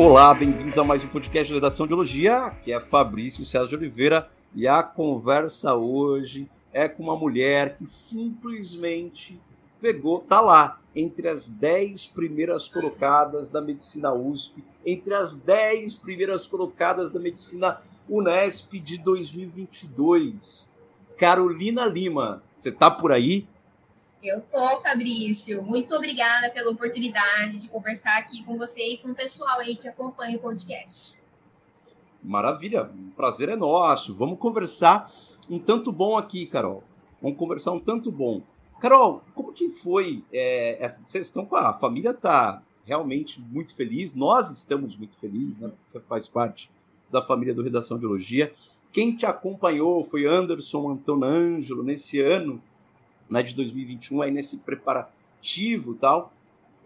Olá, bem-vindos a mais um podcast de Redação de Biologia, que é Fabrício César de Oliveira, e a conversa hoje é com uma mulher que simplesmente pegou, tá lá, entre as 10 primeiras colocadas da medicina USP, entre as 10 primeiras colocadas da medicina Unesp de 2022. Carolina Lima, você tá por aí? Eu tô, Fabrício. Muito obrigada pela oportunidade de conversar aqui com você e com o pessoal aí que acompanha o podcast. Maravilha, prazer é nosso. Vamos conversar um tanto bom aqui, Carol. Vamos conversar um tanto bom. Carol, como que foi? É, essa, vocês estão com a, a família está realmente muito feliz. Nós estamos muito felizes, né? Você faz parte da família do Redação de Biologia. Quem te acompanhou foi Anderson Antonângelo nesse ano né, de 2021, aí nesse preparativo tal.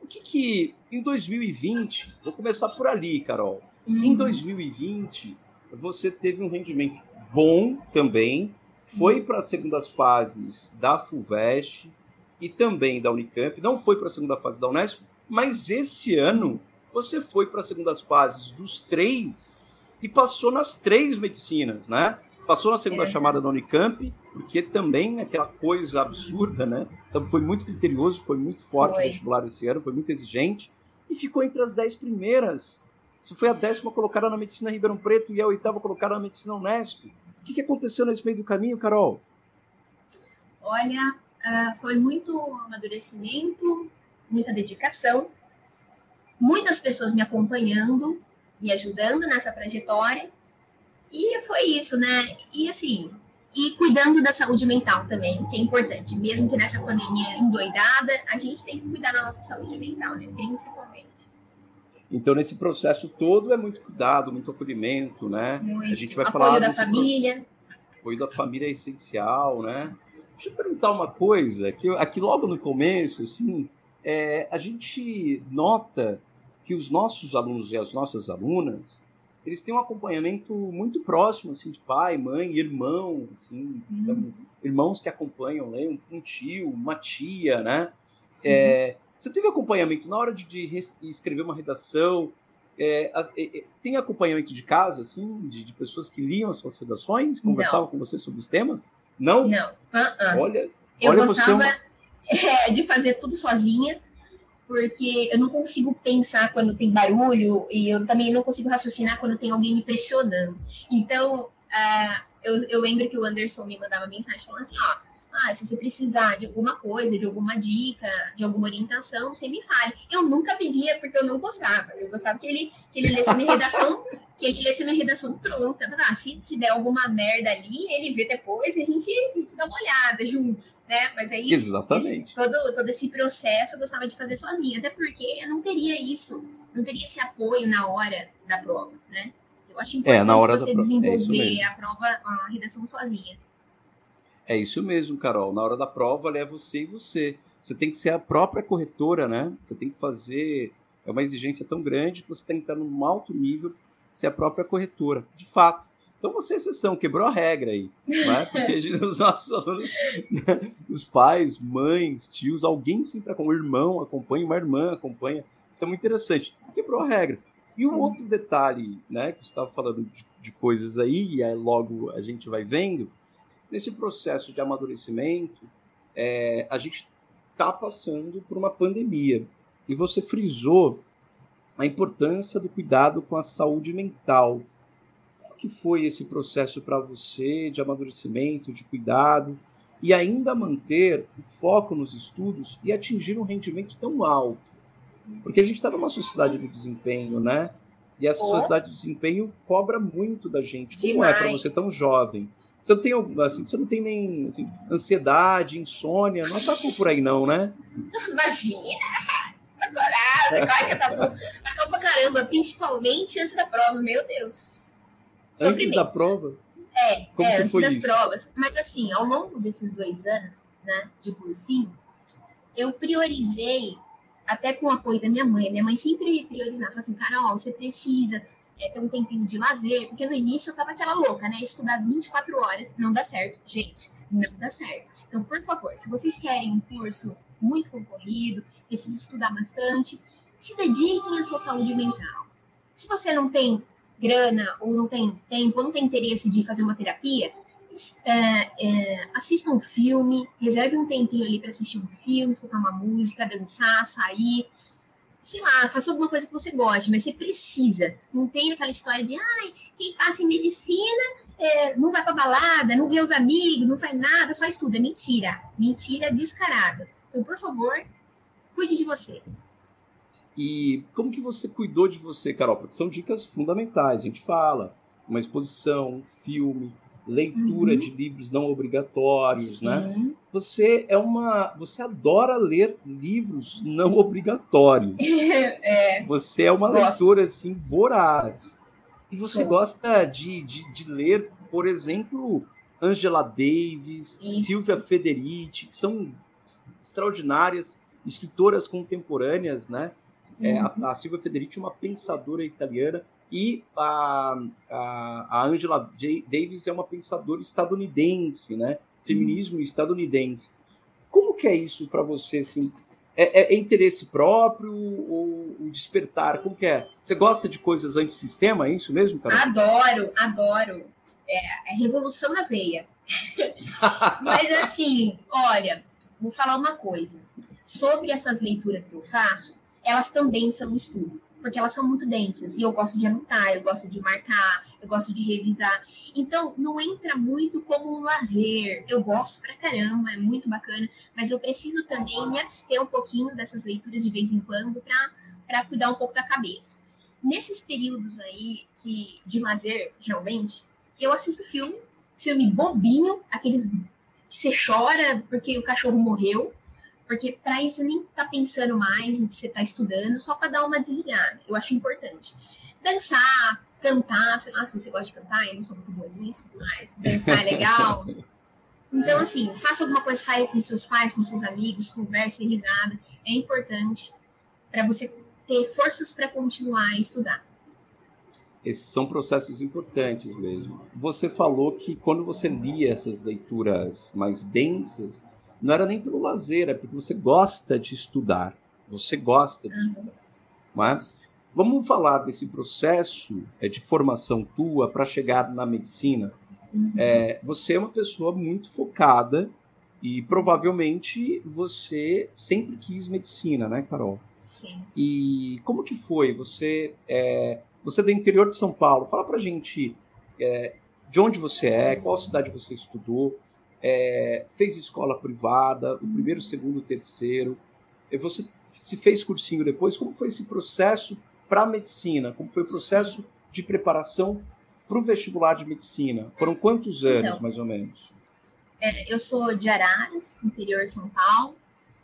O que que em 2020, vou começar por ali, Carol. Uhum. Em 2020, você teve um rendimento bom também, foi uhum. para as segundas fases da FUVEST e também da Unicamp, não foi para a segunda fase da Unesp, mas esse ano você foi para as segundas fases dos três e passou nas três medicinas, né? Passou na segunda é. chamada da Unicamp, porque também aquela coisa absurda, né? Então foi muito criterioso, foi muito forte foi. o vestibular esse ano, foi muito exigente, e ficou entre as dez primeiras. Você foi a décima colocada na medicina Ribeirão Preto e a oitava colocada na medicina Unesp. O que, que aconteceu nesse meio do caminho, Carol? Olha, uh, foi muito amadurecimento, muita dedicação, muitas pessoas me acompanhando, me ajudando nessa trajetória. E foi isso, né? E assim, e cuidando da saúde mental também, que é importante. Mesmo que nessa pandemia endoidada, a gente tem que cuidar da nossa saúde mental, né? Principalmente. Então, nesse processo todo é muito cuidado, muito acolhimento, né? Muito. A gente vai Apoio falar. Apoio da família. Pro... Apoio da família é essencial, né? Deixa eu perguntar uma coisa, que aqui logo no começo, assim, é, a gente nota que os nossos alunos e as nossas alunas, eles têm um acompanhamento muito próximo, assim, de pai, mãe, irmão, assim, uhum. são irmãos que acompanham, né? um tio, uma tia, né? É, você teve acompanhamento na hora de, de escrever uma redação? É, é, tem acompanhamento de casa, assim, de, de, pessoas que liam as suas redações, conversavam Não. com você sobre os temas? Não? Não. Uh -uh. Olha, eu olha gostava você de fazer tudo sozinha porque eu não consigo pensar quando tem barulho e eu também não consigo raciocinar quando tem alguém me pressionando. Então, uh, eu, eu lembro que o Anderson me mandava mensagem falando assim, ó, ah, se você precisar de alguma coisa, de alguma dica, de alguma orientação, você me fale. Eu nunca pedia porque eu não gostava. Eu gostava que ele, que ele lesse minha redação, que ele lesse minha redação pronta. Mas, ah, se, se der alguma merda ali, ele vê depois e a gente, a gente dá uma olhada juntos, né? Mas aí. Exatamente. Esse, todo, todo esse processo eu gostava de fazer sozinha, até porque eu não teria isso, não teria esse apoio na hora da prova, né? Eu acho importante é, na hora você da desenvolver é a prova, a redação sozinha. É isso mesmo, Carol. Na hora da prova, é você e você. Você tem que ser a própria corretora, né? Você tem que fazer. É uma exigência tão grande que você tem que estar num alto nível, ser a própria corretora. De fato. Então você é exceção, quebrou a regra aí. Né? Porque os nossos alunos, né? os pais, mães, tios, alguém sempre acompanha, um irmão acompanha, uma irmã acompanha. Isso é muito interessante. Quebrou a regra. E um outro detalhe, né, que você estava falando de, de coisas aí, e aí logo a gente vai vendo, Nesse processo de amadurecimento, é, a gente está passando por uma pandemia. E você frisou a importância do cuidado com a saúde mental. Como que foi esse processo para você de amadurecimento, de cuidado e ainda manter o foco nos estudos e atingir um rendimento tão alto? Porque a gente está numa sociedade do desempenho, né? E essa sociedade do desempenho cobra muito da gente. Como Demais. é para você tão jovem? Você não tem, assim, você não tem nem assim, ansiedade, insônia, não atacou tá por aí, não, né? Imagina! Sacolada, claro que tá tudo. Atacou pra caramba, principalmente antes da prova, meu Deus. Antes da prova? É, Como é antes das isso? provas. Mas assim, ao longo desses dois anos, né, de cursinho, eu priorizei, até com o apoio da minha mãe, minha mãe sempre priorizava, assim, Carol, você precisa é, ter um tempinho de lazer, porque no início eu tava aquela louca, né? Estudar 24 horas não dá certo. Gente, não dá certo. Então, por favor, se vocês querem um curso muito concorrido, precisa estudar bastante, se dediquem à sua saúde mental. Se você não tem grana, ou não tem tempo, ou não tem interesse de fazer uma terapia, é, é, assista um filme, reserve um tempinho ali para assistir um filme, escutar uma música, dançar, sair. Sei lá, faça alguma coisa que você goste, mas você precisa. Não tem aquela história de, ai, quem passa em medicina é, não vai para balada, não vê os amigos, não faz nada, só estuda. Mentira. Mentira descarada. Então, por favor, cuide de você. E como que você cuidou de você, Carol? Porque são dicas fundamentais. A gente fala, uma exposição, um filme, leitura uhum. de livros não obrigatórios, né? Sim. né? Você é uma, você adora ler livros não obrigatórios. é. Você é uma Gosto. leitora assim voraz. E você Sim. gosta de, de, de, ler, por exemplo, Angela Davis, Isso. Silvia Federici, que são extraordinárias escritoras contemporâneas, né? É, a, uhum. a Silvia Federici é uma pensadora italiana e a, a, a Angela J. Davis é uma pensadora estadunidense, né? Feminismo uhum. estadunidense. Como que é isso para você, assim? É, é, é, interesse próprio ou o despertar? Como que é? Você gosta de coisas antissistema, é isso mesmo, cara? Adoro, adoro. É, é revolução na veia. Mas assim, olha, vou falar uma coisa. Sobre essas leituras que eu faço, elas também são estudo, porque elas são muito densas. E eu gosto de anotar, eu gosto de marcar, eu gosto de revisar. Então, não entra muito como um lazer. Eu gosto pra caramba, é muito bacana, mas eu preciso também me abster um pouquinho dessas leituras de vez em quando para cuidar um pouco da cabeça. Nesses períodos aí que, de lazer, realmente, eu assisto filme, filme bobinho, aqueles que você chora porque o cachorro morreu, porque para isso nem tá pensando mais no que você tá estudando, só para dar uma desligada. Eu acho importante. Dançar, cantar, sei lá se você gosta de cantar, eu não sou muito boa nisso, mas dançar é legal. Então, assim, faça alguma coisa, saia com seus pais, com seus amigos, converse, risada. É importante para você ter forças para continuar a estudar. Esses são processos importantes mesmo. Você falou que quando você lia essas leituras mais densas, não era nem pelo lazer, é porque você gosta de estudar. Você gosta de estudar. Mas vamos falar desse processo é, de formação tua para chegar na medicina. Uhum. É, você é uma pessoa muito focada e provavelmente você sempre quis medicina, né, Carol? Sim. E como que foi? Você é, você é do interior de São Paulo. Fala pra gente é, de onde você é, qual cidade você estudou, é, fez escola privada, o primeiro, segundo, terceiro. Você se fez cursinho depois. Como foi esse processo para a medicina? Como foi o processo de preparação para o vestibular de medicina? Foram quantos anos, então, mais ou menos? É, eu sou de Araras, interior de São Paulo.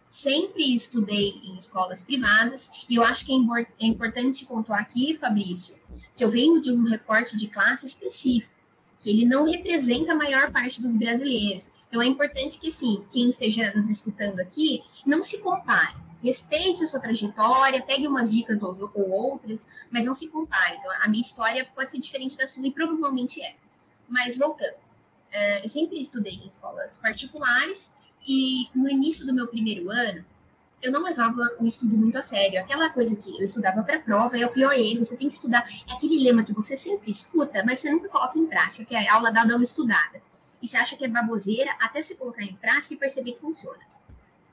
Sempre estudei em escolas privadas e eu acho que é, é importante pontuar aqui, Fabrício, que eu venho de um recorte de classe específico que ele não representa a maior parte dos brasileiros. Então é importante que, sim, quem esteja nos escutando aqui, não se compare. Respeite a sua trajetória, pegue umas dicas ou, ou outras, mas não se compare. Então, a minha história pode ser diferente da sua e provavelmente é. Mas voltando, uh, eu sempre estudei em escolas particulares e no início do meu primeiro ano, eu não levava o estudo muito a sério. Aquela coisa que eu estudava para prova é o pior erro. Você tem que estudar. É aquele lema que você sempre escuta, mas você nunca coloca em prática, que é a aula da dama estudada. E você acha que é baboseira até se colocar em prática e perceber que funciona.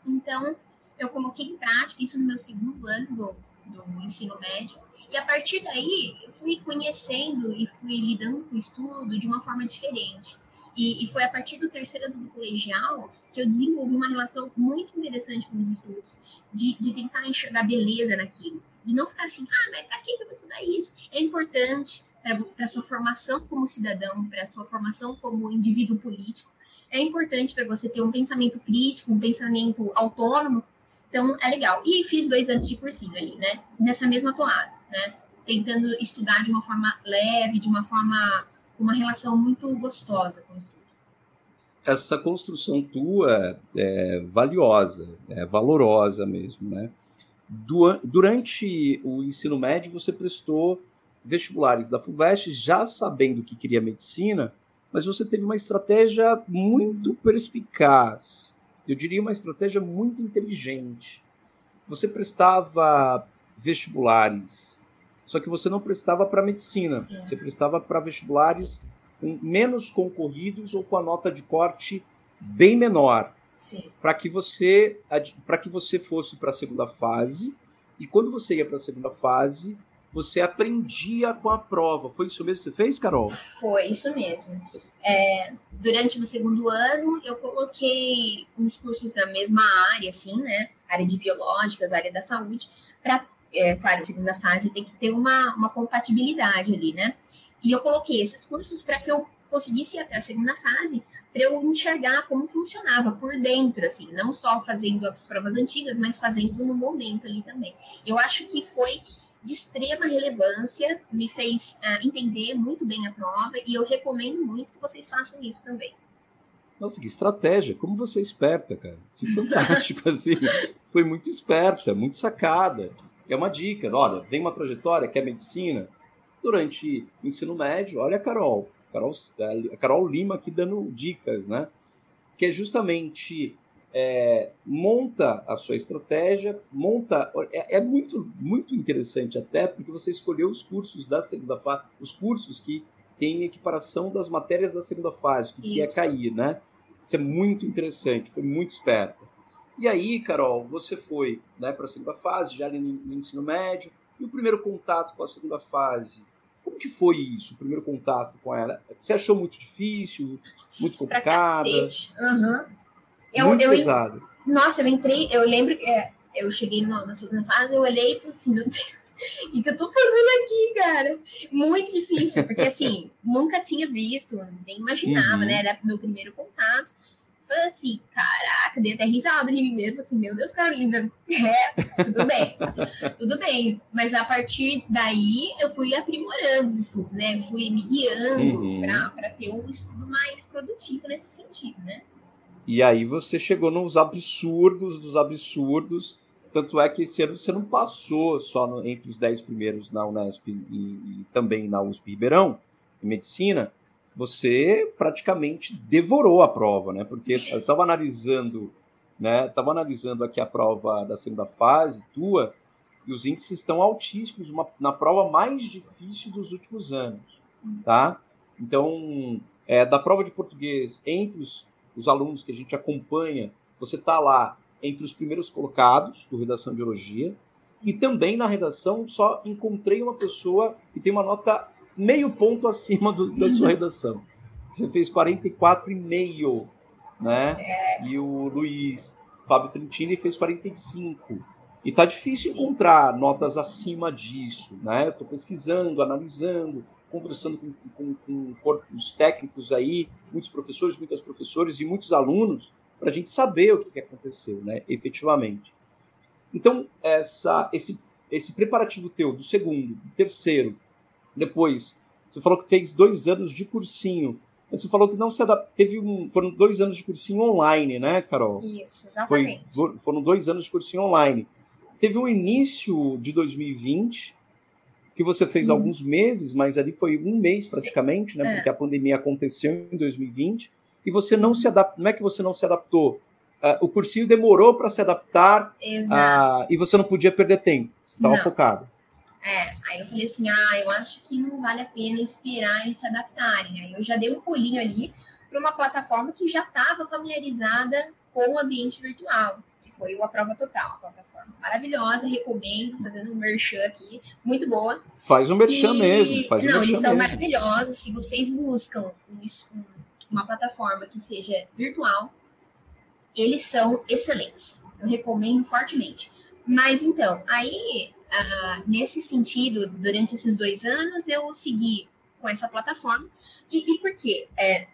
Então, eu coloquei em prática isso no meu segundo ano do, do ensino médio. E a partir daí, eu fui conhecendo e fui lidando com o estudo de uma forma diferente. E, e, foi a partir do terceiro ano do colegial que eu desenvolvi uma relação muito interessante com os estudos, de, de tentar enxergar beleza naquilo, de não ficar assim, ah, mas para que eu vou estudar isso? É importante para a sua formação como cidadão, para a sua formação como indivíduo político, é importante para você ter um pensamento crítico, um pensamento autônomo. Então, é legal. E fiz dois anos de cursinho ali, né? Nessa mesma toada, né? Tentando estudar de uma forma leve, de uma forma uma relação muito gostosa com o estudo. Essa construção tua é valiosa, é valorosa mesmo, né? Durante o ensino médio, você prestou vestibulares da FUVEST já sabendo que queria medicina, mas você teve uma estratégia muito perspicaz. Eu diria uma estratégia muito inteligente. Você prestava vestibulares só que você não prestava para medicina, é. você prestava para vestibulares menos concorridos ou com a nota de corte bem menor, para que você para que você fosse para a segunda fase e quando você ia para a segunda fase você aprendia com a prova. Foi isso mesmo que você fez, Carol? Foi isso mesmo. É, durante o segundo ano, eu coloquei uns cursos da mesma área, assim, né? Área de biológicas, área da saúde, para, é, claro, segunda fase tem que ter uma, uma compatibilidade ali, né? E eu coloquei esses cursos para que eu conseguisse ir até a segunda fase, para eu enxergar como funcionava por dentro, assim, não só fazendo as provas antigas, mas fazendo no momento ali também. Eu acho que foi de extrema relevância, me fez uh, entender muito bem a prova e eu recomendo muito que vocês façam isso também. Nossa, que estratégia! Como você é esperta, cara. Que fantástico, assim. Foi muito esperta, muito sacada. É uma dica. Olha, vem uma trajetória que é medicina. Durante o ensino médio, olha a Carol. Carol a Carol Lima aqui dando dicas, né? Que é justamente é, monta a sua estratégia, monta. É, é, muito, muito interessante até porque você escolheu os cursos da segunda fase, os cursos que têm equiparação das matérias da segunda fase, que, que é cair, né? Isso é muito interessante, foi muito esperta. E aí, Carol, você foi né, para a segunda fase, já ali no, no, ensino médio, e o primeiro contato com a segunda fase? Como que foi isso, o primeiro contato com ela? Você achou muito difícil, muito complicado? Uhum. Eu, Muito eu, pesado. Nossa, eu entrei, eu lembro que é, eu cheguei no, na segunda fase, eu olhei e falei assim, meu Deus, o que eu tô fazendo aqui, cara? Muito difícil, porque assim, nunca tinha visto, nem imaginava, uhum. né? Era meu primeiro contato. Falei assim, caraca, dei até risada de mim mesmo. Falei assim, meu Deus, Carolina, é, tudo bem, tudo bem. Mas a partir daí eu fui aprimorando os estudos, né? Fui me guiando uhum. para ter um estudo mais produtivo nesse sentido, né? E aí você chegou nos absurdos dos absurdos. Tanto é que esse ano você não passou só no, entre os 10 primeiros na Unesp e, e, também na USP Ribeirão, em medicina. Você praticamente devorou a prova, né? Porque eu estava analisando, né? Estava analisando aqui a prova da segunda fase tua, e os índices estão altíssimos, uma, na prova mais difícil dos últimos anos, tá? Então, é, da prova de português, entre os os alunos que a gente acompanha, você está lá entre os primeiros colocados do Redação de Biologia, e também na redação só encontrei uma pessoa que tem uma nota meio ponto acima do, da sua redação. Você fez 44,5, né? É. E o Luiz Fábio Trentini fez 45. E tá difícil Sim. encontrar notas acima disso, né? Estou pesquisando, analisando, conversando com, com, com corpos técnicos aí, muitos professores, muitas professores e muitos alunos, para a gente saber o que, que aconteceu, né, efetivamente. Então, essa, esse, esse preparativo teu do segundo, do terceiro, depois, você falou que fez dois anos de cursinho, mas você falou que não se adaptou, teve um, foram dois anos de cursinho online, né, Carol? Isso, exatamente. Foi, foram dois anos de cursinho online. Teve um início de 2020, que você fez hum. alguns meses, mas ali foi um mês praticamente, né? É. Porque a pandemia aconteceu em 2020 e você não se adaptou. Não é que você não se adaptou. Uh, o cursinho demorou para se adaptar uh, e você não podia perder tempo. Você estava focado. É, aí eu falei assim, ah, eu acho que não vale a pena esperar eles se adaptarem. Aí eu já dei um pulinho ali para uma plataforma que já estava familiarizada com o ambiente virtual que foi o A Prova Total, a plataforma maravilhosa, recomendo, fazendo um merchan aqui, muito boa. Faz um merchan e... mesmo. Faz Não, um eles são mesmo. maravilhosos. Se vocês buscam um, uma plataforma que seja virtual, eles são excelentes. Eu recomendo fortemente. Mas então, aí, uh, nesse sentido, durante esses dois anos, eu segui com essa plataforma. E, e por quê? É,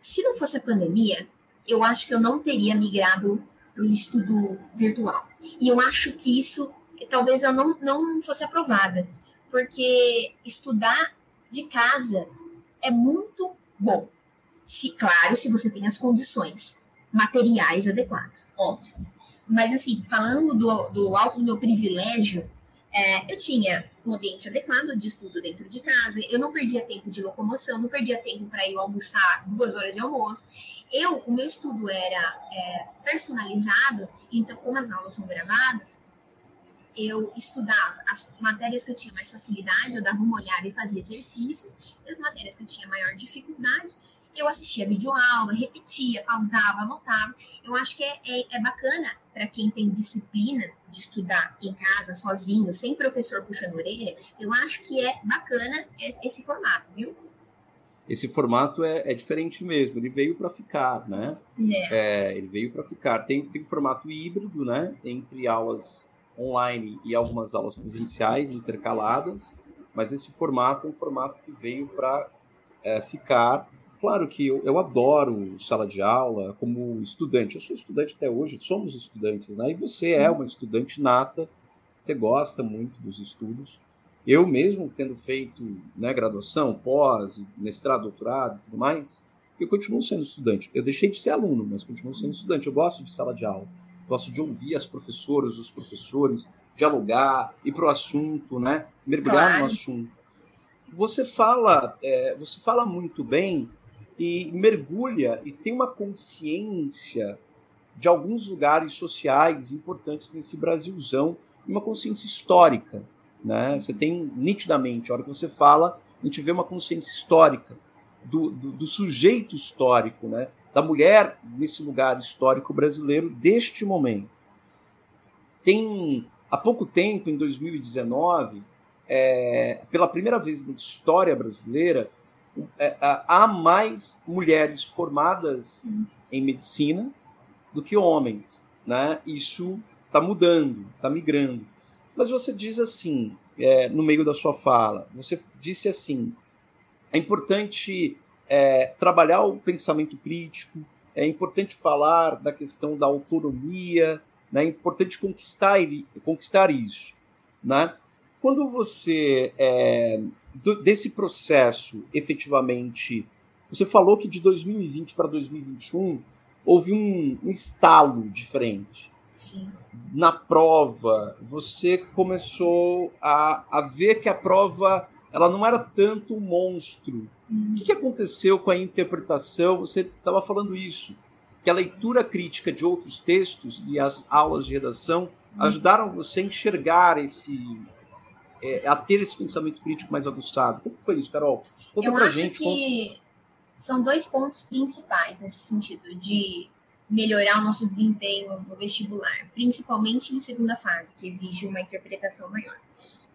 se não fosse a pandemia, eu acho que eu não teria migrado para o estudo virtual. E eu acho que isso, talvez eu não, não fosse aprovada, porque estudar de casa é muito bom. Se, claro, se você tem as condições materiais adequadas, óbvio. Mas, assim, falando do, do alto do meu privilégio, é, eu tinha um ambiente adequado de estudo dentro de casa, eu não perdia tempo de locomoção, não perdia tempo para ir almoçar duas horas de almoço. Eu, o meu estudo era é, personalizado, então, como as aulas são gravadas, eu estudava as matérias que eu tinha mais facilidade, eu dava uma olhada e fazia exercícios, e as matérias que eu tinha maior dificuldade, eu assistia videoaula, repetia, pausava, anotava. Eu acho que é, é, é bacana para quem tem disciplina de estudar em casa, sozinho, sem professor puxando orelha. Eu acho que é bacana esse, esse formato, viu? Esse formato é, é diferente mesmo, ele veio para ficar, né? É. é. ele veio para ficar. Tem, tem um formato híbrido, né? Entre aulas online e algumas aulas presenciais intercaladas, mas esse formato é um formato que veio para é, ficar Claro que eu, eu adoro sala de aula como estudante. Eu sou estudante até hoje, somos estudantes, né? E você é uma estudante nata, você gosta muito dos estudos. Eu mesmo, tendo feito né, graduação, pós, mestrado, doutorado e tudo mais, eu continuo sendo estudante. Eu deixei de ser aluno, mas continuo sendo estudante. Eu gosto de sala de aula, gosto de ouvir as professoras, os professores, dialogar, ir para o assunto, né? mergulhar claro. no assunto. Você fala, é, você fala muito bem e mergulha e tem uma consciência de alguns lugares sociais importantes nesse Brasilzão, uma consciência histórica. Né? Você tem nitidamente, a hora que você fala, a gente vê uma consciência histórica do, do, do sujeito histórico, né? da mulher nesse lugar histórico brasileiro deste momento. Tem há pouco tempo, em 2019, é, pela primeira vez na história brasileira, há mais mulheres formadas em medicina do que homens, né? Isso está mudando, está migrando. Mas você diz assim, é, no meio da sua fala, você disse assim, é importante é, trabalhar o pensamento crítico, é importante falar da questão da autonomia, né? é importante conquistar, conquistar isso, né? Quando você, é, do, desse processo, efetivamente, você falou que de 2020 para 2021 houve um, um estalo diferente. Sim. Na prova, você começou a, a ver que a prova ela não era tanto um monstro. Uhum. O que, que aconteceu com a interpretação? Você estava falando isso, que a leitura crítica de outros textos e as aulas de redação uhum. ajudaram você a enxergar esse é, a ter esse pensamento crítico mais aguçado. Como foi isso, Carol? Conta Eu acho gente, que como... são dois pontos principais nesse sentido de melhorar o nosso desempenho no vestibular, principalmente em segunda fase, que exige uma interpretação maior.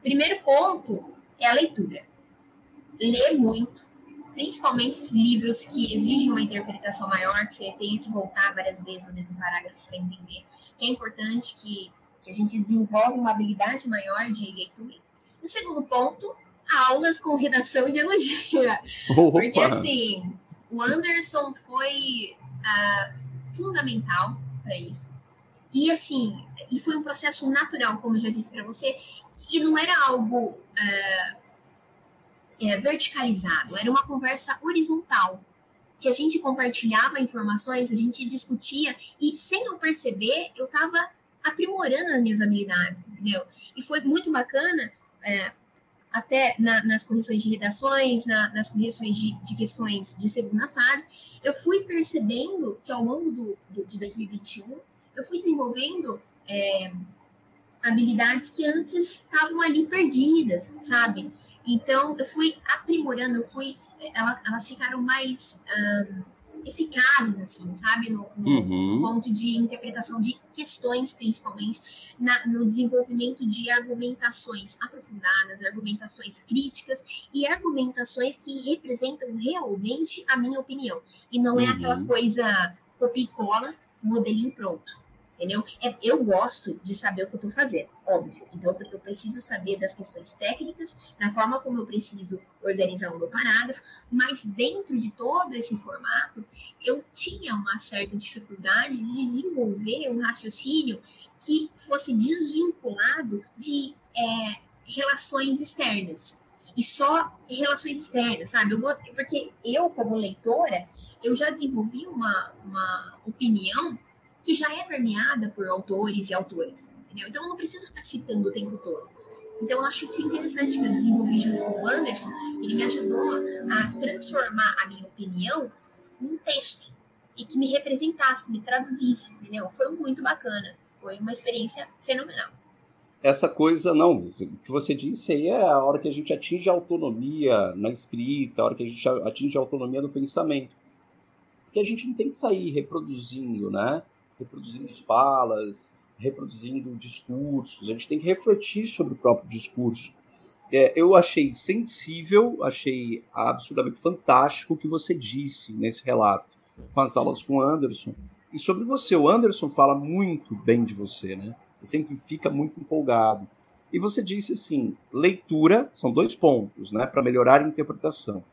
Primeiro ponto é a leitura. Ler muito, principalmente livros que exigem uma interpretação maior, que você tenha que voltar várias vezes no mesmo parágrafo para entender, que é importante que, que a gente desenvolva uma habilidade maior de leitura. O segundo ponto, aulas com redação e dialogia. Opa. Porque assim, o Anderson foi uh, fundamental para isso. E assim, e foi um processo natural, como eu já disse para você, e não era algo uh, é, verticalizado, era uma conversa horizontal que a gente compartilhava informações, a gente discutia e sem eu perceber, eu estava aprimorando as minhas habilidades, entendeu? E foi muito bacana é, até na, nas correções de redações, na, nas correções de, de, questões de segunda fase, eu fui percebendo que ao longo do, do de 2021, eu fui desenvolvendo é, habilidades que antes estavam ali perdidas, sabe? Então, eu fui aprimorando, eu fui, elas ficaram mais. Um, eficazes, assim, sabe? No, no uhum. ponto de interpretação de questões, principalmente, na, no desenvolvimento de argumentações aprofundadas, argumentações críticas e argumentações que representam realmente a minha opinião. E não é uhum. aquela coisa copia e cola, modelinho pronto entendeu? É, eu gosto de saber o que eu estou fazendo, óbvio. Então, eu preciso saber das questões técnicas, da forma como eu preciso organizar o meu parágrafo, mas dentro de todo esse formato, eu tinha uma certa dificuldade de desenvolver um raciocínio que fosse desvinculado de é, relações externas. E só relações externas, sabe? Eu, porque eu, como leitora, eu já desenvolvi uma, uma opinião que já é permeada por autores e autores. Entendeu? Então eu não preciso ficar citando o tempo todo. Então eu acho isso interessante que eu desenvolvi junto com o Anderson, ele me ajudou a transformar a minha opinião num texto e que me representasse, que me traduzisse, entendeu? Foi muito bacana, foi uma experiência fenomenal. essa coisa, não, o que você disse aí é a hora que a gente atinge a autonomia na escrita, a hora que a gente atinge a autonomia no pensamento. Porque a gente não tem que sair reproduzindo, né? Reproduzindo falas, reproduzindo discursos, a gente tem que refletir sobre o próprio discurso. É, eu achei sensível, achei absurdamente fantástico o que você disse nesse relato, com as aulas com o Anderson. E sobre você, o Anderson fala muito bem de você, né? Ele sempre fica muito empolgado. E você disse assim: leitura, são dois pontos, né, para melhorar a interpretação.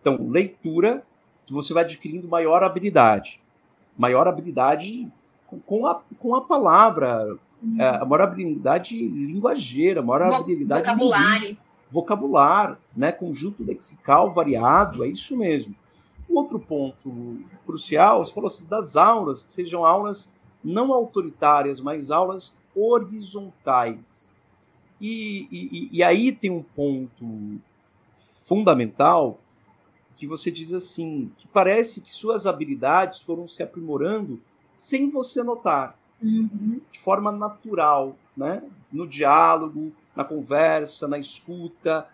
Então, leitura, você vai adquirindo maior habilidade. Maior habilidade com a, com a palavra, uhum. é, a maior habilidade linguageira, a maior habilidade vocabulário. vocabular, né, conjunto lexical variado, é isso mesmo. Um outro ponto crucial, você falou assim, das aulas, que sejam aulas não autoritárias, mas aulas horizontais. E, e, e aí tem um ponto fundamental que você diz assim, que parece que suas habilidades foram se aprimorando sem você notar, uhum. de forma natural, né? No diálogo, na conversa, na escuta.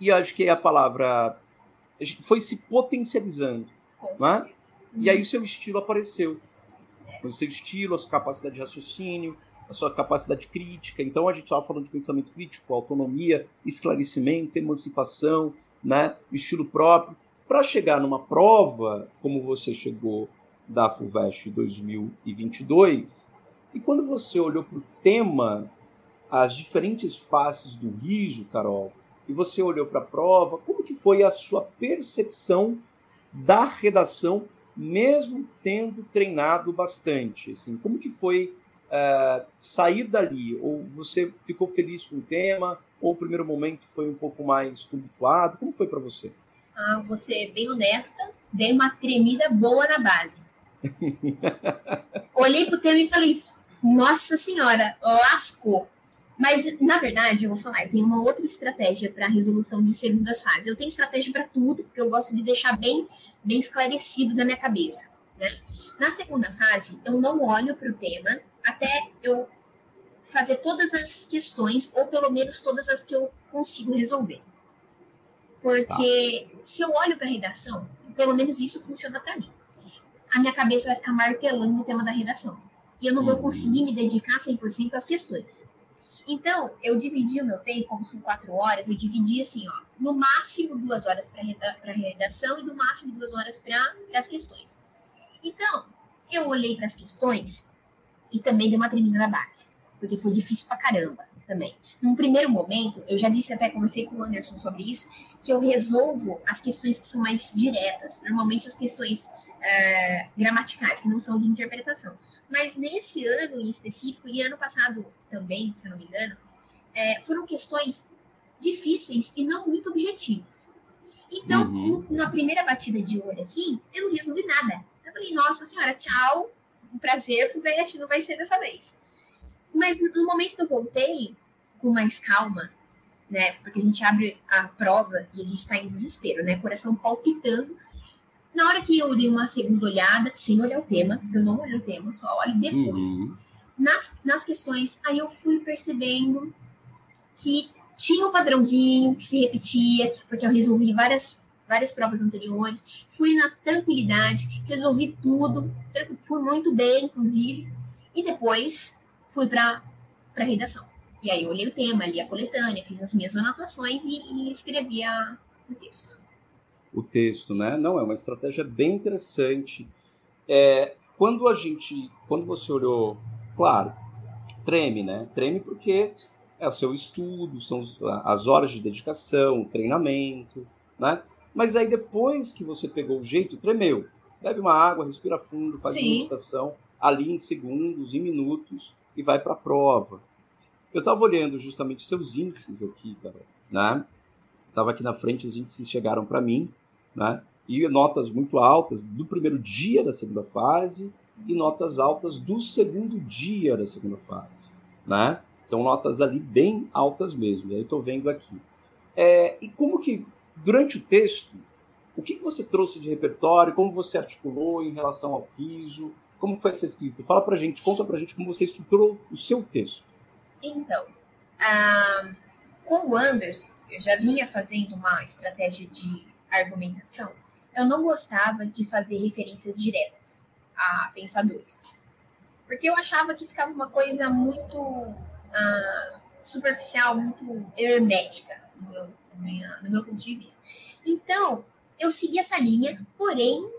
E acho que é a palavra foi se potencializando, né? E aí o seu estilo apareceu. O seu estilo, a sua capacidade de raciocínio, a sua capacidade crítica. Então a gente estava falando de pensamento crítico, autonomia, esclarecimento, emancipação, né? estilo próprio. Para chegar numa prova, como você chegou da FUVEST 2022, e quando você olhou para o tema, as diferentes faces do riso, Carol, e você olhou para a prova, como que foi a sua percepção da redação, mesmo tendo treinado bastante? Assim, como que foi uh, sair dali? Ou você ficou feliz com o tema? Ou o primeiro momento foi um pouco mais tumultuado? Como foi para você? Ah, vou bem honesta, dei uma tremida boa na base. Olhei pro tema e falei, nossa senhora, lascou. Mas, na verdade, eu vou falar, eu tenho uma outra estratégia para resolução de segundas fases. Eu tenho estratégia para tudo, porque eu gosto de deixar bem, bem esclarecido na minha cabeça. Né? Na segunda fase, eu não olho para o tema até eu fazer todas as questões, ou pelo menos todas as que eu consigo resolver. Porque tá. se eu olho para a redação, pelo menos isso funciona para mim a minha cabeça vai ficar martelando o tema da redação. E eu não vou uhum. conseguir me dedicar 100% às questões. Então, eu dividi o meu tempo, como são quatro horas, eu dividi assim, ó, no máximo duas horas para reda redação e no máximo duas horas para as questões. Então, eu olhei para as questões e também dei uma tremida na base, porque foi difícil pra caramba também. Num primeiro momento, eu já disse até, conversei com o Anderson sobre isso, que eu resolvo as questões que são mais diretas. Normalmente as questões é, gramaticais, que não são de interpretação. Mas nesse ano em específico, e ano passado também, se eu não me engano, é, foram questões difíceis e não muito objetivas. Então, uhum. no, na primeira batida de olho, assim, eu não resolvi nada. Eu falei, nossa senhora, tchau, um prazer, FUVEST, não vai ser dessa vez. Mas no momento que eu voltei, com mais calma, né, porque a gente abre a prova e a gente está em desespero, né, coração palpitando, na hora que eu dei uma segunda olhada, sem olhar o tema, que eu não olho o tema, só olho depois, uhum. nas, nas questões, aí eu fui percebendo que tinha um padrãozinho que se repetia, porque eu resolvi várias, várias provas anteriores, fui na tranquilidade, resolvi tudo, fui muito bem, inclusive, e depois fui para a redação. E aí eu olhei o tema, li a coletânea, fiz as minhas anotações e, e escrevi a, o texto o texto, né? Não, é uma estratégia bem interessante. É, quando a gente, quando você olhou, claro, treme, né? Treme porque é o seu estudo, são as horas de dedicação, treinamento, né? Mas aí depois que você pegou o jeito, tremeu. Bebe uma água, respira fundo, faz Sim. uma meditação ali em segundos, em minutos e vai para a prova. Eu estava olhando justamente seus índices aqui, cara, né? Estava aqui na frente, os índices chegaram para mim né? E notas muito altas do primeiro dia da segunda fase e notas altas do segundo dia da segunda fase, né? Então notas ali bem altas mesmo. E aí estou vendo aqui. É, e como que durante o texto, o que, que você trouxe de repertório? Como você articulou em relação ao piso? Como foi essa escrita? Fala pra gente, conta pra gente como você estruturou o seu texto. Então, ah, com o Anderson, eu já vinha fazendo uma estratégia de argumentação. Eu não gostava de fazer referências diretas a pensadores. Porque eu achava que ficava uma coisa muito ah, superficial, muito hermética, no meu, no meu ponto de vista. Então, eu segui essa linha, porém,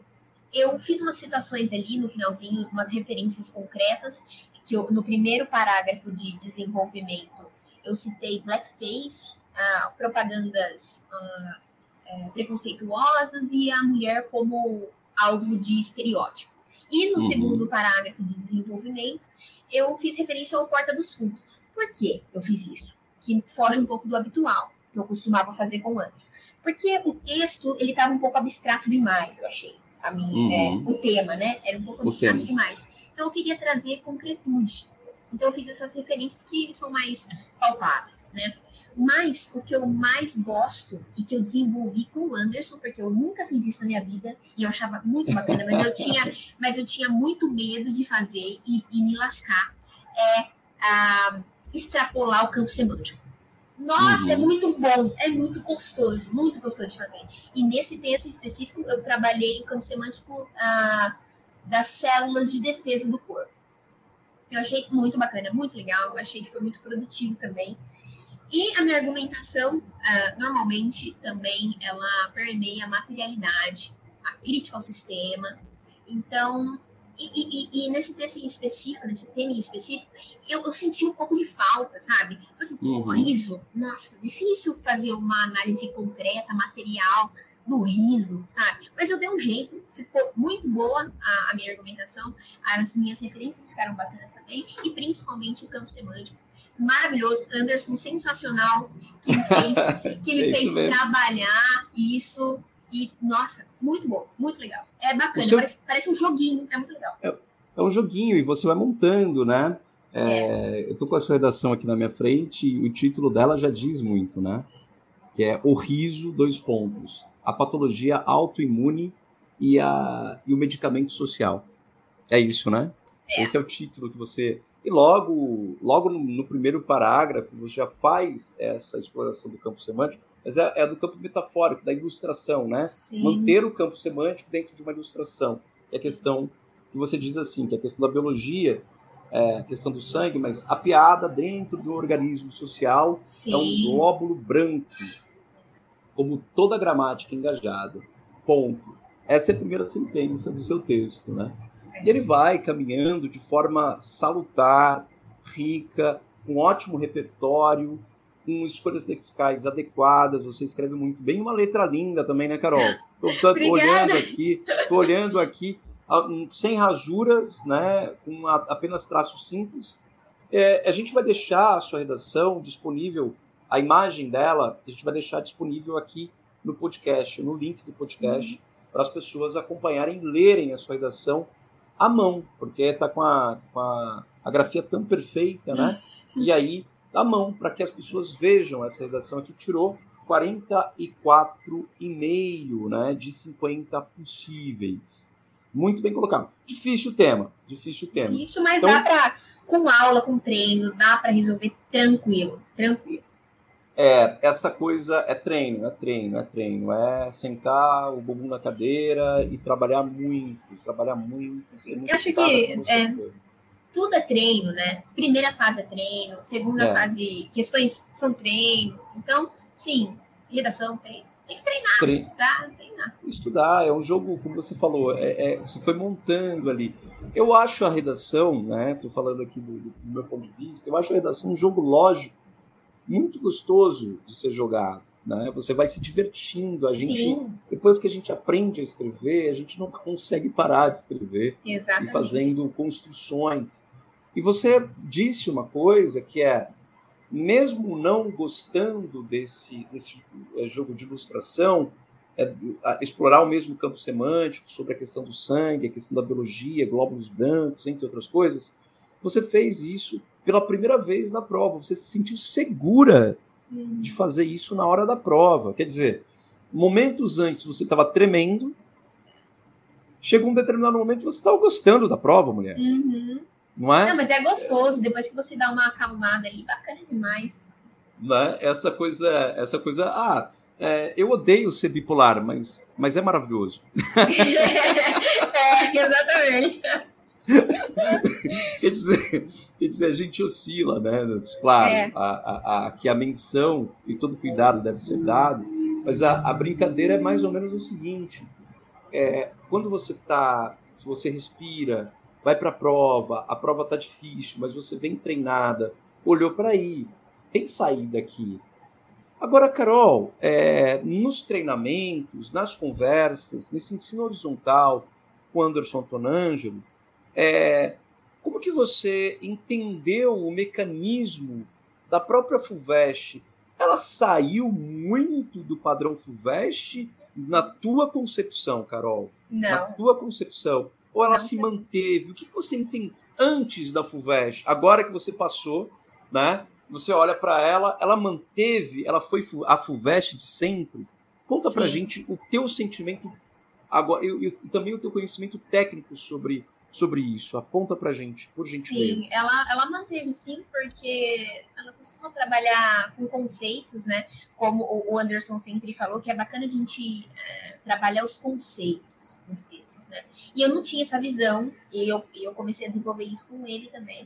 eu fiz umas citações ali no finalzinho, umas referências concretas, que eu, no primeiro parágrafo de desenvolvimento eu citei blackface, ah, propagandas ah, é, preconceituosas e a mulher como alvo de estereótipo. E no uhum. segundo parágrafo de desenvolvimento, eu fiz referência ao Porta dos Fundos. Por que eu fiz isso? Que foge um pouco do habitual, que eu costumava fazer com anos. Porque o texto, ele estava um pouco abstrato demais, eu achei. A minha, é, uhum. é, o tema, né? Era um pouco abstrato demais. Então, eu queria trazer concretude. Então, eu fiz essas referências que são mais palpáveis, né? Mas o que eu mais gosto e que eu desenvolvi com o Anderson, porque eu nunca fiz isso na minha vida e eu achava muito bacana, mas eu tinha, mas eu tinha muito medo de fazer e, e me lascar, é a, extrapolar o campo semântico. Nossa, é uhum. é muito bom, é muito gostoso, muito gostoso de fazer. E nesse texto específico, eu trabalhei o campo semântico ah, das células de defesa do corpo. Eu achei muito bacana, muito legal, achei que foi muito produtivo também. E a minha argumentação, uh, normalmente, também, ela permeia a materialidade, a crítica ao sistema. Então, e, e, e, nesse texto em específico, nesse tema em específico, eu, eu senti um pouco de falta, sabe? Falei assim, uhum. riso, nossa, difícil fazer uma análise concreta, material do riso, sabe? Mas eu dei um jeito, ficou muito boa a, a minha argumentação, as minhas referências ficaram bacanas também, e principalmente o campo semântico. Maravilhoso, Anderson sensacional, que me fez, que me é fez trabalhar isso e, nossa, muito bom, muito legal. É bacana, seu... parece, parece, um joguinho, é muito legal. É, é, um joguinho e você vai montando, né? É, é. Eu tô com a sua redação aqui na minha frente e o título dela já diz muito, né? Que é O Riso, dois pontos. A patologia autoimune e, a, e o medicamento social. É isso, né? É. Esse é o título que você. E logo, logo no, no primeiro parágrafo, você já faz essa exploração do campo semântico mas é, é do campo metafórico, da ilustração, né? Sim. Manter o campo semântico dentro de uma ilustração. É a questão que você diz assim, que é a questão da biologia, é, a questão do sangue, mas a piada dentro de um organismo social Sim. é um glóbulo branco, como toda gramática engajada. Ponto. Essa é a primeira sentença do seu texto, né? E ele vai caminhando de forma salutar, rica, com ótimo repertório, com escolhas lexicais adequadas, você escreve muito bem, uma letra linda também, né, Carol? Estou olhando aqui, estou olhando aqui, sem rajuras, né, com apenas traços simples. É, a gente vai deixar a sua redação disponível, a imagem dela, a gente vai deixar disponível aqui no podcast, no link do podcast, uhum. para as pessoas acompanharem, lerem a sua redação à mão, porque está com, a, com a, a grafia tão perfeita, né? E aí da mão, para que as pessoas vejam essa redação aqui. Tirou 44,5 né, de 50 possíveis. Muito bem colocado. Difícil o tema, difícil o tema. Difícil, mas então, dá para, com aula, com treino, dá para resolver tranquilo, tranquilo. É, essa coisa é treino, é treino, é treino. É sentar o bumbum na cadeira e trabalhar muito, trabalhar muito. muito Eu acho que é, tudo é treino, né? Primeira fase é treino, segunda é. fase, questões são treino. Então, sim, redação, treino. Tem que treinar, estudar, treinar. Estudar, é um jogo, como você falou, é, é, você foi montando ali. Eu acho a redação, né? Estou falando aqui do, do, meu ponto de vista, eu acho a redação um jogo lógico, muito gostoso de ser jogado. Né? Você vai se divertindo. A Sim. gente, depois que a gente aprende a escrever, a gente não consegue parar de escrever Exatamente. e fazendo construções. E você disse uma coisa que é, mesmo não gostando desse, desse é, jogo de ilustração, é, explorar o mesmo campo semântico sobre a questão do sangue, a questão da biologia, glóbulos brancos, entre outras coisas, você fez isso pela primeira vez na prova. Você se sentiu segura de fazer isso na hora da prova. Quer dizer, momentos antes você estava tremendo, chegou um determinado momento você estava gostando da prova, mulher. Uhum. Não é? Não, mas é gostoso. Depois que você dá uma acalmada ali, bacana demais. né? Essa coisa, essa coisa, ah, é, eu odeio ser bipolar, mas, mas é maravilhoso. é, exatamente. quer, dizer, quer dizer, a gente oscila, né? Claro, é. a, a, a, que a menção e todo cuidado deve ser dado, mas a, a brincadeira é mais ou menos o seguinte: é, quando você tá, você respira, vai para a prova, a prova tá difícil, mas você vem treinada, olhou para aí, tem que sair daqui. Agora, Carol, é, nos treinamentos, nas conversas, nesse ensino horizontal com Anderson Tonangelo, é, como que você entendeu o mecanismo da própria FUVEST? Ela saiu muito do padrão FUVEST na tua concepção, Carol? Não. Na tua concepção. Ou ela Não se sei. manteve? O que você entende antes da FUVEST? Agora que você passou, né? Você olha para ela, ela manteve, ela foi a FUVEST de sempre. Conta para gente o teu sentimento agora e também o teu conhecimento técnico sobre sobre isso? Aponta para gente, por gentileza. Sim, ela, ela manteve sim, porque ela costuma trabalhar com conceitos, né? Como o Anderson sempre falou, que é bacana a gente é, trabalhar os conceitos nos textos, né? E eu não tinha essa visão, e eu, eu comecei a desenvolver isso com ele também.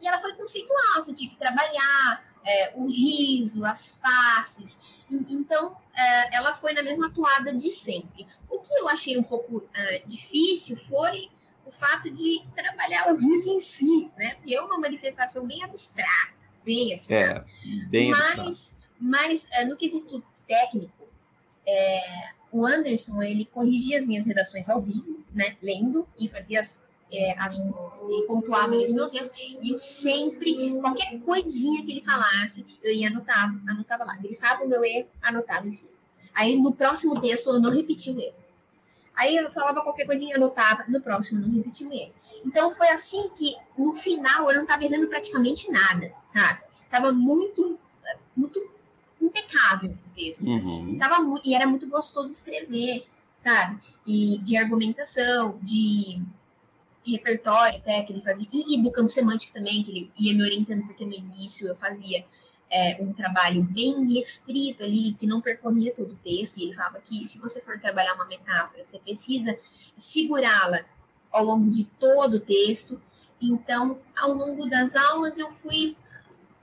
E ela foi conceitual, você tinha que trabalhar é, o riso, as faces. Então, é, ela foi na mesma toada de sempre. O que eu achei um pouco é, difícil foi o fato de trabalhar o riso em si, né? Porque é uma manifestação bem abstrata, bem abstrata. É, bem mas, abstrata. mas é, no quesito técnico, é, o Anderson ele corrigia as minhas redações ao vivo, né? Lendo e fazia as, é, as e pontuava ali os meus erros e eu sempre qualquer coisinha que ele falasse eu ia anotar, anotava lá, grifava o meu erro, anotava em cima. Aí no próximo texto eu não repetia o erro. Aí eu falava qualquer coisinha, anotava, no próximo não repetia o erro. Então foi assim que, no final, eu não estava errando praticamente nada, sabe? Tava muito, muito impecável o texto. Uhum. Assim. Tava e era muito gostoso escrever, sabe? E de argumentação, de repertório até que ele fazia, e, e do campo semântico também, que ele ia me orientando, porque no início eu fazia é, um trabalho bem restrito ali, que não percorria todo o texto, e ele falava que se você for trabalhar uma metáfora, você precisa segurá-la ao longo de todo o texto. Então, ao longo das aulas, eu fui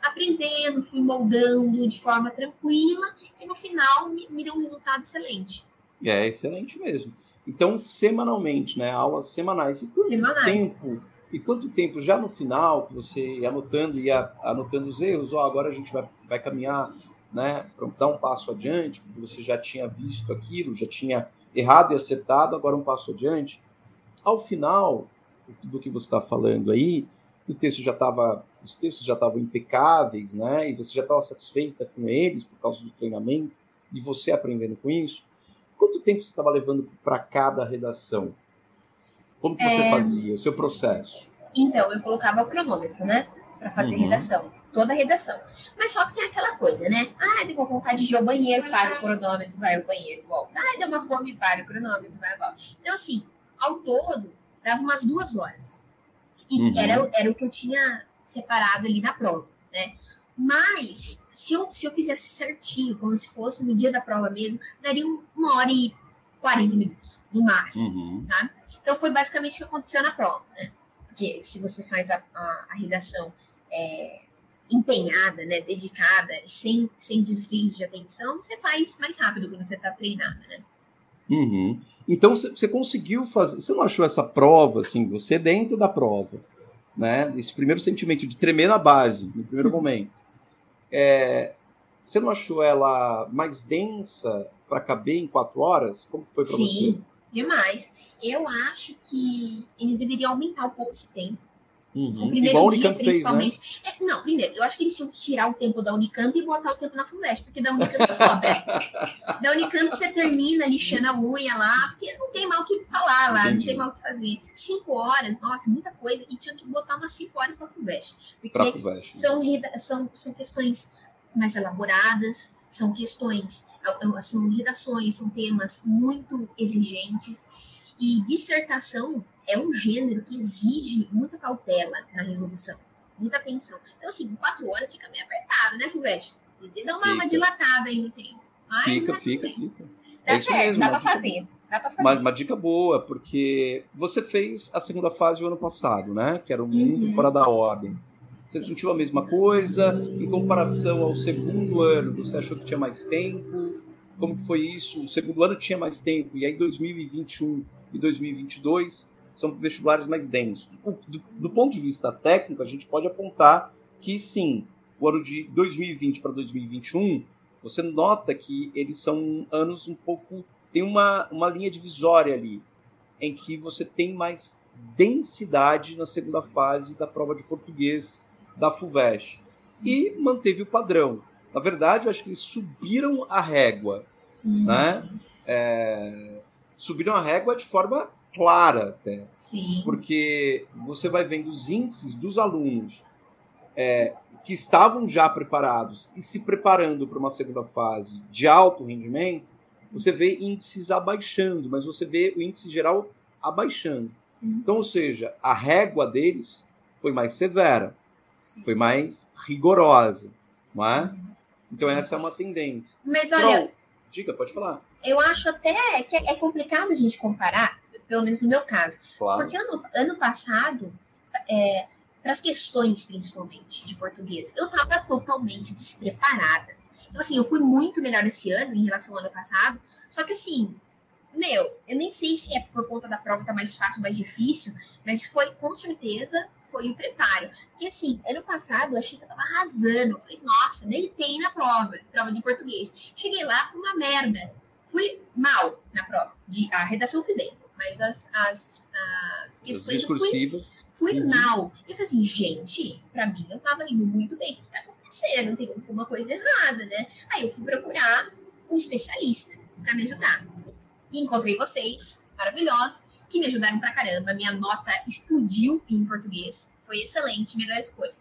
aprendendo, fui moldando de forma tranquila, e no final me, me deu um resultado excelente. É, excelente mesmo. Então, semanalmente, né? Aulas semanais. E quanto Semanais. tempo e quanto tempo já no final, que você ia anotando, ia anotando os erros, ó, agora a gente vai, vai caminhar, né, para dar um passo adiante, porque você já tinha visto aquilo, já tinha errado e acertado, agora um passo adiante. Ao final do que você está falando aí, o texto já estava, os textos já estavam impecáveis, né, e você já estava satisfeita com eles por causa do treinamento e você aprendendo com isso. Quanto tempo você estava levando para cada redação? Como que você é... fazia o seu processo? Então, eu colocava o cronômetro, né? Para fazer uhum. redação. Toda a redação. Mas só que tem aquela coisa, né? Ah, deu uma vontade de ir ao banheiro, para o cronômetro, vai ao banheiro, volta. Ah, deu uma fome, para o cronômetro, vai volta. Então, assim, ao todo, dava umas duas horas. E uhum. era, era o que eu tinha separado ali na prova, né? Mas, se eu, se eu fizesse certinho, como se fosse no dia da prova mesmo, daria uma hora e 40 minutos, no máximo, uhum. sabe? Então, foi basicamente o que aconteceu na prova, né? Porque se você faz a, a, a redação é, empenhada, né, dedicada, sem, sem desvios de atenção, você faz mais rápido quando você está treinada, né? Uhum. Então, você conseguiu fazer... Você não achou essa prova, assim, você dentro da prova, né? Esse primeiro sentimento de tremer na base, no primeiro momento. É, você não achou ela mais densa para caber em quatro horas? Como foi para você? Demais. Eu acho que eles deveriam aumentar um pouco esse tempo. Uhum. O primeiro Igual dia, principalmente. Fez, né? é, não, primeiro, eu acho que eles tinham que tirar o tempo da Unicamp e botar o tempo na FUVEST, porque da Unicamp sobra. da Unicamp você termina lixando a unha lá, porque não tem mal o que falar lá, Entendi. não tem mal o que fazer. Cinco horas, nossa, muita coisa, e tinha que botar umas cinco horas para FUVEST. Porque FUVEST. São, são, são questões mais elaboradas, são questões, são redações, são temas muito exigentes e dissertação é um gênero que exige muita cautela na resolução, muita atenção. Então, assim, quatro horas fica meio apertado, né, Fulvestre? Dá uma, uma dilatada aí no tempo. Mas fica, fica, fica. Dá é certo, mesmo, dá para fazer. Dá pra fazer. Uma, uma, dica boa, porque você fez a segunda fase o ano passado, né? Que era o mundo uhum. fora da ordem. Você sentiu a mesma coisa? Em comparação ao segundo ano, você achou que tinha mais tempo? Como que foi isso? O segundo ano tinha mais tempo, e aí 2021 e 2022 são vestibulares mais densos. Do, do ponto de vista técnico, a gente pode apontar que sim, o ano de 2020 para 2021, você nota que eles são anos um pouco. Tem uma, uma linha divisória ali, em que você tem mais densidade na segunda fase da prova de português da FUVEST. E manteve o padrão. Na verdade, eu acho que eles subiram a régua. Uhum. Né? É, subiram a régua de forma clara até. Sim. Porque você vai vendo os índices dos alunos é, que estavam já preparados e se preparando para uma segunda fase de alto rendimento, você vê índices abaixando, mas você vê o índice geral abaixando. Uhum. Então, ou seja, a régua deles foi mais severa. Sim. foi mais rigorosa, não é? Então Sim. essa é uma tendência. Mas olha, Pro, diga, pode falar. Eu acho até que é complicado a gente comparar, pelo menos no meu caso, claro. porque ano, ano passado, é, para as questões principalmente de português, eu estava totalmente despreparada. Então assim, eu fui muito melhor esse ano em relação ao ano passado, só que assim meu, eu nem sei se é por conta da prova tá mais fácil, mais difícil, mas foi, com certeza, foi o preparo. Porque, assim, ano passado eu achei que eu tava arrasando. Eu falei, nossa, deitei na prova, prova de português. Cheguei lá, foi uma merda. Fui mal na prova. De, a redação fui bem, mas as, as, as questões eu fui, fui uhum. mal. E eu falei assim, gente, pra mim eu tava indo muito bem. O que tá acontecendo? Tem alguma coisa errada, né? Aí eu fui procurar um especialista para me ajudar. E encontrei vocês, maravilhosos, que me ajudaram pra caramba. Minha nota explodiu em português. Foi excelente, melhor escolha.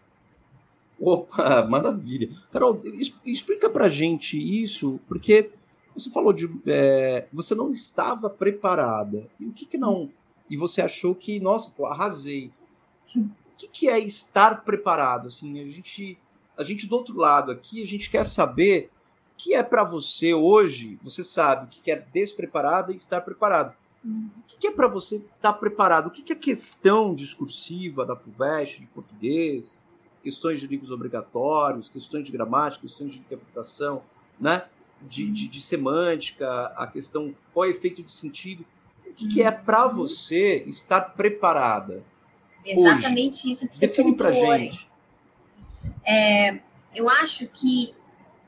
Opa, maravilha. Carol, explica pra gente isso, porque você falou de. É, você não estava preparada. E o que que não. E você achou que, nossa, pô, arrasei. O que, que é estar preparado? Assim, a gente, a gente do outro lado aqui, a gente quer saber que é para você hoje, você sabe o que é despreparada e estar preparado. Uhum. O que é para você estar preparado? O que é questão discursiva da FUVEST, de português, questões de livros obrigatórios, questões de gramática, questões de interpretação, né? de, de, de semântica, a questão qual é o efeito de sentido. O que, é para uhum. você estar preparada? Exatamente hoje? isso que você Define para gente. É, eu acho que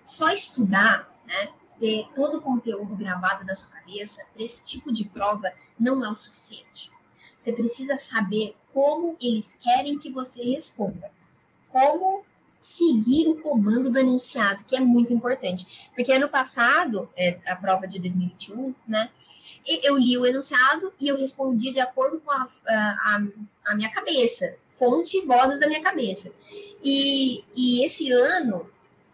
só estudar, né, ter todo o conteúdo gravado na sua cabeça para esse tipo de prova não é o suficiente. Você precisa saber como eles querem que você responda, como seguir o comando do enunciado, que é muito importante. Porque ano passado, é, a prova de 2021, né? Eu li o enunciado e eu respondi de acordo com a, a, a minha cabeça, fonte e vozes da minha cabeça. E, e esse ano,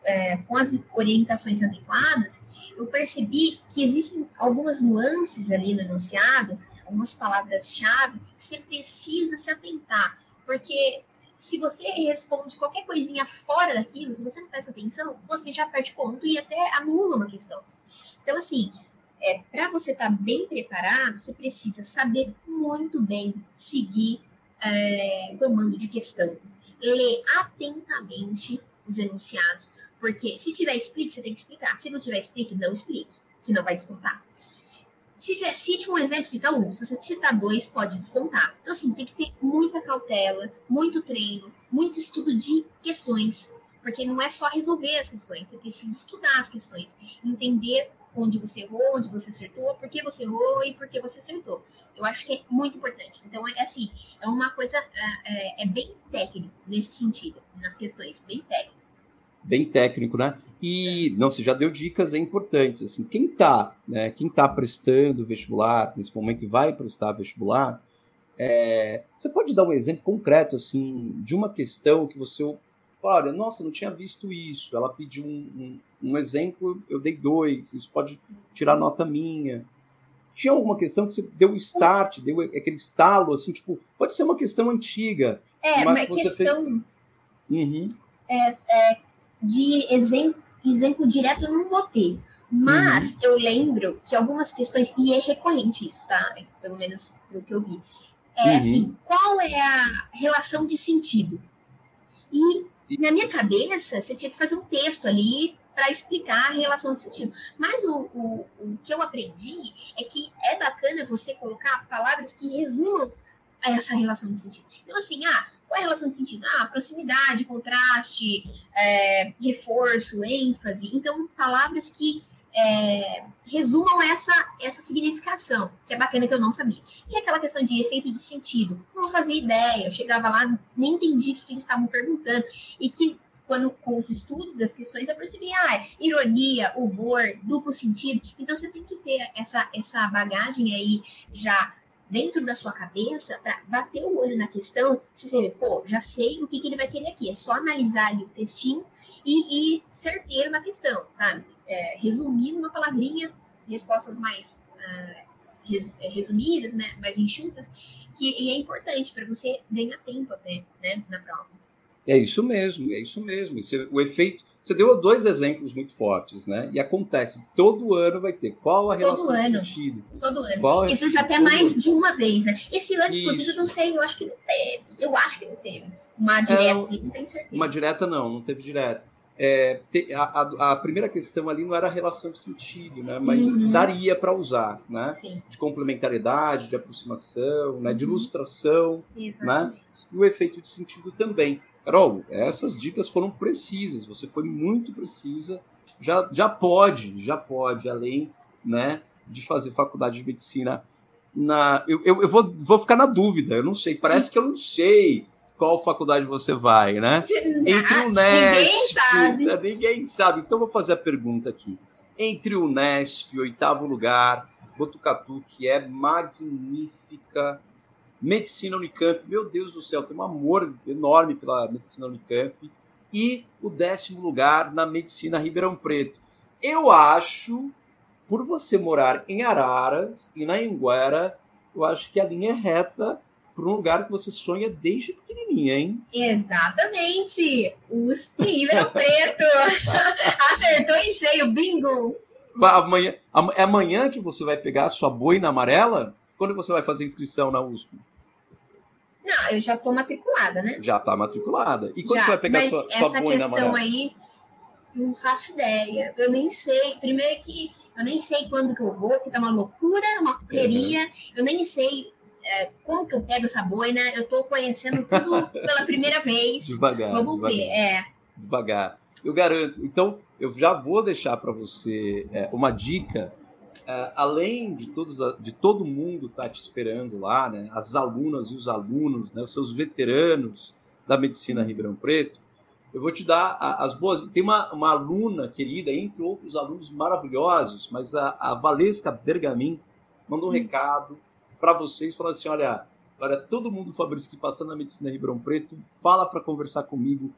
é, com as orientações adequadas, eu percebi que existem algumas nuances ali no enunciado, algumas palavras-chave que você precisa se atentar, porque se você responde qualquer coisinha fora daquilo, se você não presta atenção, você já perde ponto e até anula uma questão. Então, assim, é, para você estar tá bem preparado, você precisa saber muito bem seguir é, comando de questão. Ler atentamente os enunciados, porque se tiver explique, você tem que explicar. Se não tiver explique, não explique, senão vai descontar. Se tiver, cite um exemplo, cita um. Se você citar dois, pode descontar. Então, assim, tem que ter muita cautela, muito treino, muito estudo de questões. Porque não é só resolver as questões, você precisa estudar as questões, entender onde você errou, onde você acertou, por que você errou e por que você acertou. Eu acho que é muito importante. Então, é assim, é uma coisa, é, é, é bem técnico nesse sentido, nas questões, bem técnico bem técnico, né? E não, você já deu dicas importantes. Assim, quem está, né? Quem tá prestando vestibular nesse momento e vai prestar vestibular, é, você pode dar um exemplo concreto assim de uma questão que você, olha, nossa, não tinha visto isso. Ela pediu um, um, um exemplo, eu dei dois. Isso pode tirar nota minha. Tinha alguma questão que você deu o start, deu aquele estalo, assim, tipo, pode ser uma questão antiga. É, uma questão. Fez... Uhum. É, é, de exemplo, exemplo direto eu não vou ter. Mas uhum. eu lembro que algumas questões, e é recorrente isso, tá? Pelo menos pelo que eu vi. É uhum. assim, qual é a relação de sentido? E na minha cabeça, você tinha que fazer um texto ali para explicar a relação de sentido. Mas o, o, o que eu aprendi é que é bacana você colocar palavras que resumam essa relação de sentido. Então, assim, ah, qual é a relação de sentido? Ah, proximidade, contraste, é, reforço, ênfase. Então, palavras que é, resumam essa, essa significação, que é bacana que eu não sabia. E aquela questão de efeito de sentido, não fazia ideia, eu chegava lá, nem entendi o que, eles estavam perguntando, e que quando com os estudos das questões eu percebi, ah, ironia, humor, duplo sentido, então você tem que ter essa, essa bagagem aí já dentro da sua cabeça para bater o olho na questão, se você vê, pô, já sei o que, que ele vai querer aqui, é só analisar ali o textinho e, e certeiro na questão, sabe? É, resumir numa palavrinha, respostas mais uh, res, é, resumidas, né, mais enxutas, que é importante para você ganhar tempo até, né, na prova. É isso mesmo, é isso mesmo. Isso, o efeito. Você deu dois exemplos muito fortes, né? E acontece, todo ano vai ter. Qual a relação todo ano, de sentido? Todo ano. Qual Esses é, até mais ano. de uma vez, né? Esse ano, isso. inclusive, eu não sei, eu acho que não teve. Eu acho que não teve. Uma direta, é, assim, não tenho certeza. Uma direta, não, não teve direta. É, a, a, a, primeira questão ali não era a relação de sentido, né? Mas uhum. daria para usar, né? Sim. De complementaridade, de aproximação, né? de uhum. ilustração, né? Exatamente. né? E o efeito de sentido também. Carol, essas dicas foram precisas, você foi muito precisa. Já, já pode, já pode, além né, de fazer faculdade de medicina. Na, eu, eu, eu vou, vou ficar na dúvida, eu não sei, parece que eu não sei qual faculdade você vai, né? Entre o Nesp. Ninguém sabe. Né, ninguém sabe. Então, vou fazer a pergunta aqui. Entre o Nesp, oitavo lugar, Botucatu, que é magnífica Medicina Unicamp, meu Deus do céu, tem um amor enorme pela Medicina Unicamp. E o décimo lugar na Medicina Ribeirão Preto. Eu acho, por você morar em Araras e na Anguera, eu acho que a linha é reta para um lugar que você sonha desde pequenininha, hein? Exatamente! USP Ribeirão Preto! Acertou em cheio, bingo! Amanhã, é amanhã que você vai pegar a sua boina amarela? Quando você vai fazer inscrição na USP? Não, eu já estou matriculada, né? Já está matriculada. E quando já, você vai pegar mas sua, sua essa questão aí, não faço ideia. Eu nem sei. Primeiro que eu nem sei quando que eu vou, porque tá uma loucura, uma correria. Uhum. Eu nem sei é, como que eu pego essa boina. Eu estou conhecendo tudo pela primeira vez. Devagar. Vamos devagar, ver. É. Devagar. Eu garanto. Então, eu já vou deixar para você é, uma dica Uh, além de, todos, de todo mundo estar tá te esperando lá, né, as alunas e os alunos, né, os seus veteranos da medicina Ribeirão Preto, eu vou te dar as boas. Tem uma, uma aluna querida, entre outros alunos maravilhosos, mas a, a Valesca Bergamin mandou um hum. recado para vocês, falando assim: olha, olha, todo mundo, Fabrício, que passa na medicina Ribeirão Preto, fala para conversar comigo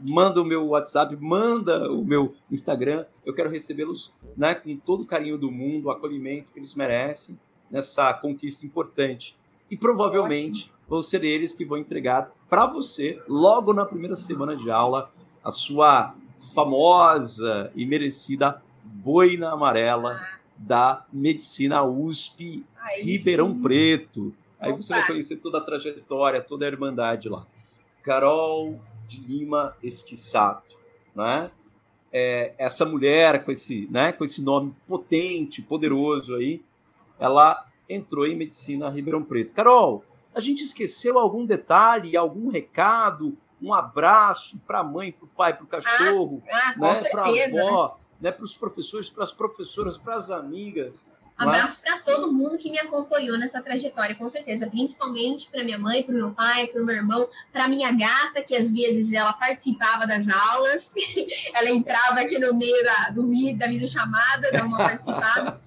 manda o meu WhatsApp, manda o meu Instagram. Eu quero recebê-los né, com todo o carinho do mundo, o acolhimento que eles merecem nessa conquista importante. E provavelmente Ótimo. vão ser eles que vão entregar para você, logo na primeira semana de aula, a sua famosa e merecida boina amarela da Medicina USP Aí Ribeirão sim. Preto. Aí Opa. você vai conhecer toda a trajetória, toda a irmandade lá. Carol, de Lima Esquisato, né? É, essa mulher com esse, né, com esse nome potente, poderoso aí, ela entrou em medicina Ribeirão Preto. Carol, a gente esqueceu algum detalhe, algum recado, um abraço para a mãe, para o pai, para o cachorro, ah, ah, né, para a avó, né? né, para os professores, para as professoras, para as amigas. Abraço para todo mundo que me acompanhou nessa trajetória, com certeza. Principalmente para minha mãe, para meu pai, para meu irmão, para minha gata, que às vezes ela participava das aulas, ela entrava aqui no meio da, do vídeo, da videochamada, dava uma participada.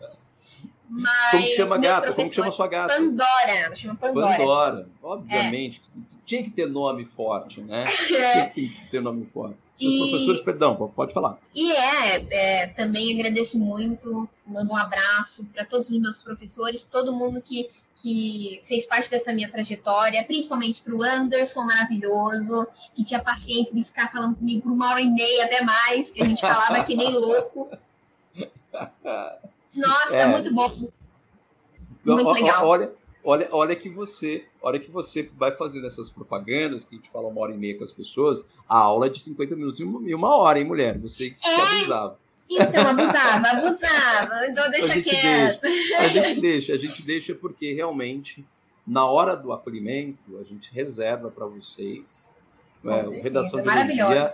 Mas Como que chama gata? Como que chama sua gata? Pandora, ela chama Pandora. Pandora, obviamente. É. Tinha que ter nome forte, né? É. Tinha que ter nome forte. Seus e... professores, perdão, pode falar. E é, é, também agradeço muito, mando um abraço para todos os meus professores, todo mundo que que fez parte dessa minha trajetória, principalmente para o Anderson maravilhoso, que tinha paciência de ficar falando comigo por uma hora e meia até mais, que a gente falava que nem louco. Nossa, é. muito bom. Muito legal. Olha, olha, olha que você, olha que você vai fazendo essas propagandas que a gente fala uma hora e meia com as pessoas, a aula é de 50 minutos e uma, e uma hora, hein, mulher? Vocês é. abusavam. Então, abusava, abusava. Então deixa quieto. Deixa, a gente deixa, a gente deixa porque realmente, na hora do acolhimento, a gente reserva para vocês. É, redação de energia,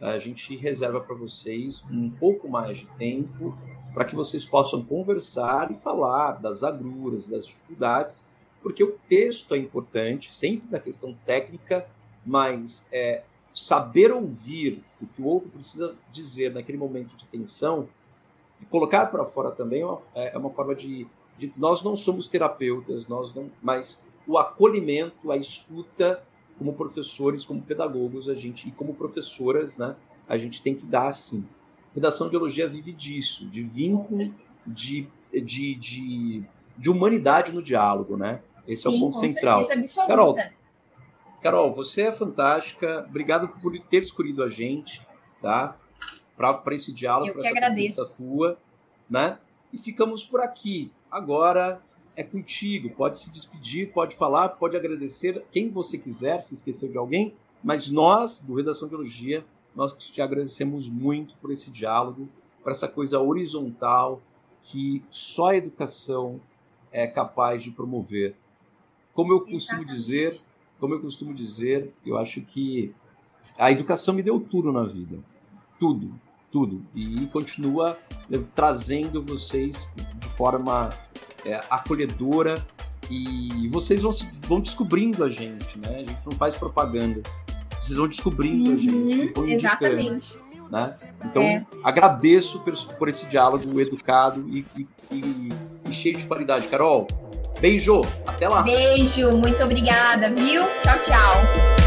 a gente reserva para vocês um pouco mais de tempo para que vocês possam conversar e falar das agruras, das dificuldades, porque o texto é importante, sempre da questão técnica, mas é, saber ouvir o que o outro precisa dizer naquele momento de tensão, colocar para fora também é uma, é uma forma de, de, Nós não somos terapeutas, nós não, mas o acolhimento, a escuta, como professores, como pedagogos, a gente e como professoras, né, a gente tem que dar assim. Redação de Elogia vive disso, de vínculo, de, de, de, de humanidade no diálogo, né? Esse Sim, é o ponto central. Carol, Carol, você é fantástica. Obrigado por ter escolhido a gente, tá? Para esse diálogo, para essa agradeço. tua, né? E ficamos por aqui. Agora é contigo. Pode se despedir, pode falar, pode agradecer quem você quiser, se esqueceu de alguém. Mas nós, do Redação de Elogia, nós te agradecemos muito por esse diálogo, por essa coisa horizontal que só a educação é capaz de promover. Como eu costumo Exatamente. dizer, como eu costumo dizer, eu acho que a educação me deu tudo na vida. Tudo, tudo. E continua trazendo vocês de forma é, acolhedora e vocês vão, vão descobrindo a gente, né? A gente não faz propagandas vocês vão descobrindo uhum, a gente. Vão exatamente. Né? Então, é. agradeço por, por, esse diálogo educado e, e, e, e cheio de qualidade. Carol, beijo, até lá. Beijo, muito obrigada, viu? Tchau, tchau.